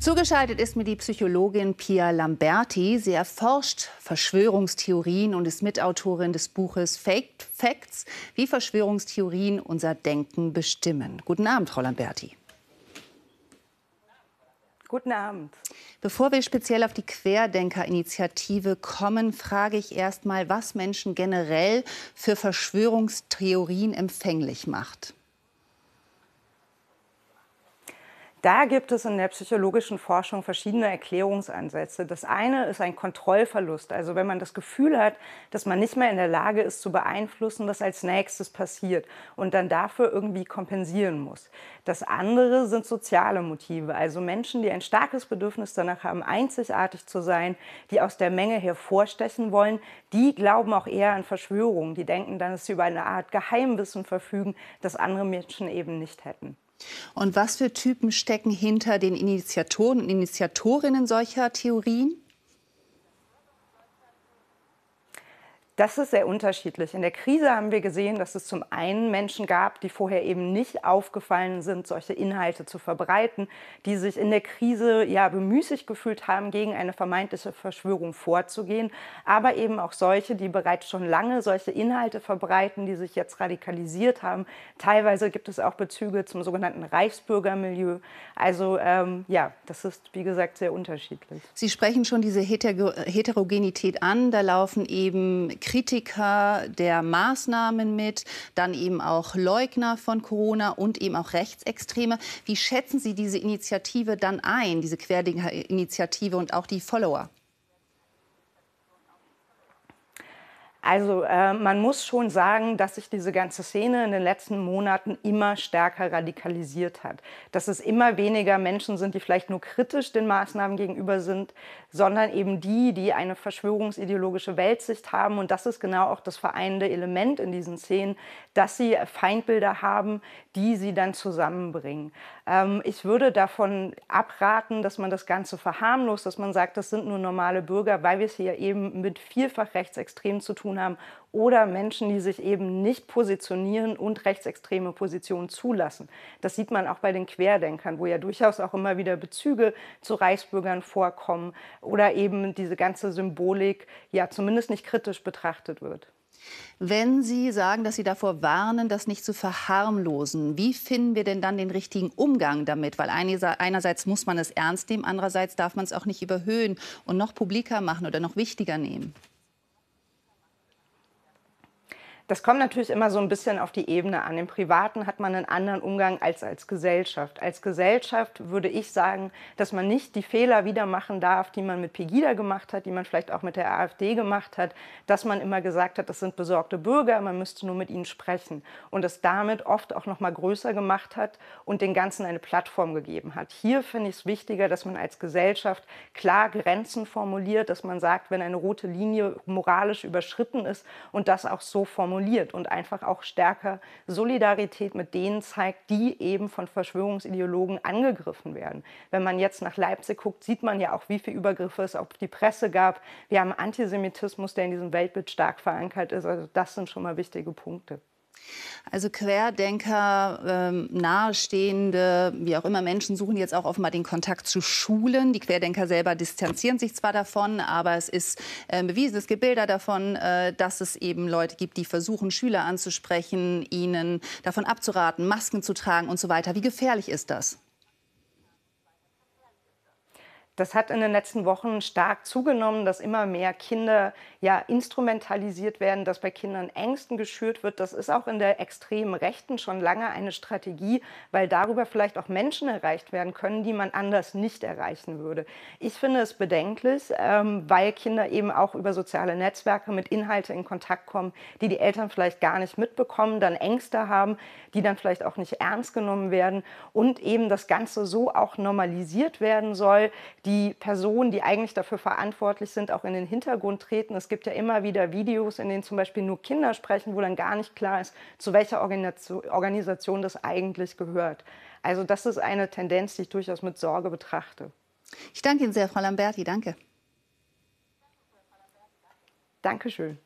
Zugeschaltet ist mir die Psychologin Pia Lamberti. Sie erforscht Verschwörungstheorien und ist Mitautorin des Buches Fake Facts, wie Verschwörungstheorien unser Denken bestimmen. Guten Abend, Frau Lamberti. Guten Abend. Bevor wir speziell auf die Querdenker-Initiative kommen, frage ich erst mal, was Menschen generell für Verschwörungstheorien empfänglich macht. Da gibt es in der psychologischen Forschung verschiedene Erklärungsansätze. Das eine ist ein Kontrollverlust. Also wenn man das Gefühl hat, dass man nicht mehr in der Lage ist zu beeinflussen, was als nächstes passiert und dann dafür irgendwie kompensieren muss. Das andere sind soziale Motive. Also Menschen, die ein starkes Bedürfnis danach haben, einzigartig zu sein, die aus der Menge hervorstechen wollen, die glauben auch eher an Verschwörungen. Die denken dann, dass sie über eine Art Geheimwissen verfügen, das andere Menschen eben nicht hätten. Und was für Typen stecken hinter den Initiatoren und Initiatorinnen solcher Theorien? Das ist sehr unterschiedlich. In der Krise haben wir gesehen, dass es zum einen Menschen gab, die vorher eben nicht aufgefallen sind, solche Inhalte zu verbreiten, die sich in der Krise ja bemüßigt gefühlt haben, gegen eine vermeintliche Verschwörung vorzugehen, aber eben auch solche, die bereits schon lange solche Inhalte verbreiten, die sich jetzt radikalisiert haben. Teilweise gibt es auch Bezüge zum sogenannten Reichsbürgermilieu. Also ähm, ja, das ist wie gesagt sehr unterschiedlich. Sie sprechen schon diese Heterogenität an. Da laufen eben Kritiker der Maßnahmen mit, dann eben auch Leugner von Corona und eben auch Rechtsextreme. Wie schätzen Sie diese Initiative dann ein, diese Querdenker-Initiative und auch die Follower? Also äh, man muss schon sagen, dass sich diese ganze Szene in den letzten Monaten immer stärker radikalisiert hat. Dass es immer weniger Menschen sind, die vielleicht nur kritisch den Maßnahmen gegenüber sind, sondern eben die, die eine verschwörungsideologische Weltsicht haben. Und das ist genau auch das vereinende Element in diesen Szenen, dass sie Feindbilder haben, die sie dann zusammenbringen. Ähm, ich würde davon abraten, dass man das Ganze verharmlost, dass man sagt, das sind nur normale Bürger, weil wir es hier eben mit vielfach Rechtsextremen zu tun haben oder Menschen, die sich eben nicht positionieren und rechtsextreme Positionen zulassen. Das sieht man auch bei den Querdenkern, wo ja durchaus auch immer wieder Bezüge zu Reichsbürgern vorkommen oder eben diese ganze Symbolik ja zumindest nicht kritisch betrachtet wird. Wenn Sie sagen, dass Sie davor warnen, das nicht zu verharmlosen, wie finden wir denn dann den richtigen Umgang damit? Weil einerseits muss man es ernst nehmen, andererseits darf man es auch nicht überhöhen und noch publiker machen oder noch wichtiger nehmen. Das kommt natürlich immer so ein bisschen auf die Ebene an. Im Privaten hat man einen anderen Umgang als als Gesellschaft. Als Gesellschaft würde ich sagen, dass man nicht die Fehler wieder machen darf, die man mit Pegida gemacht hat, die man vielleicht auch mit der AfD gemacht hat, dass man immer gesagt hat, das sind besorgte Bürger, man müsste nur mit ihnen sprechen und es damit oft auch noch mal größer gemacht hat und den Ganzen eine Plattform gegeben hat. Hier finde ich es wichtiger, dass man als Gesellschaft klar Grenzen formuliert, dass man sagt, wenn eine rote Linie moralisch überschritten ist und das auch so formuliert formuliert und einfach auch stärker Solidarität mit denen zeigt, die eben von Verschwörungsideologen angegriffen werden. Wenn man jetzt nach Leipzig guckt, sieht man ja auch, wie viele Übergriffe es auf die Presse gab. Wir haben Antisemitismus, der in diesem Weltbild stark verankert ist. Also das sind schon mal wichtige Punkte. Also Querdenker, ähm, nahestehende, wie auch immer Menschen suchen jetzt auch offenbar den Kontakt zu Schulen. Die Querdenker selber distanzieren sich zwar davon, aber es ist äh, bewiesen, es gibt Bilder davon, äh, dass es eben Leute gibt, die versuchen, Schüler anzusprechen, ihnen davon abzuraten, Masken zu tragen und so weiter. Wie gefährlich ist das? Das hat in den letzten Wochen stark zugenommen, dass immer mehr Kinder ja instrumentalisiert werden, dass bei Kindern Ängsten geschürt wird. Das ist auch in der extremen Rechten schon lange eine Strategie, weil darüber vielleicht auch Menschen erreicht werden können, die man anders nicht erreichen würde. Ich finde es bedenklich, ähm, weil Kinder eben auch über soziale Netzwerke mit Inhalten in Kontakt kommen, die die Eltern vielleicht gar nicht mitbekommen, dann Ängste haben, die dann vielleicht auch nicht ernst genommen werden und eben das Ganze so auch normalisiert werden soll, die Personen, die eigentlich dafür verantwortlich sind, auch in den Hintergrund treten. Es gibt ja immer wieder Videos, in denen zum Beispiel nur Kinder sprechen, wo dann gar nicht klar ist, zu welcher Organisation das eigentlich gehört. Also das ist eine Tendenz, die ich durchaus mit Sorge betrachte. Ich danke Ihnen sehr, Frau Lamberti. Danke. Dankeschön.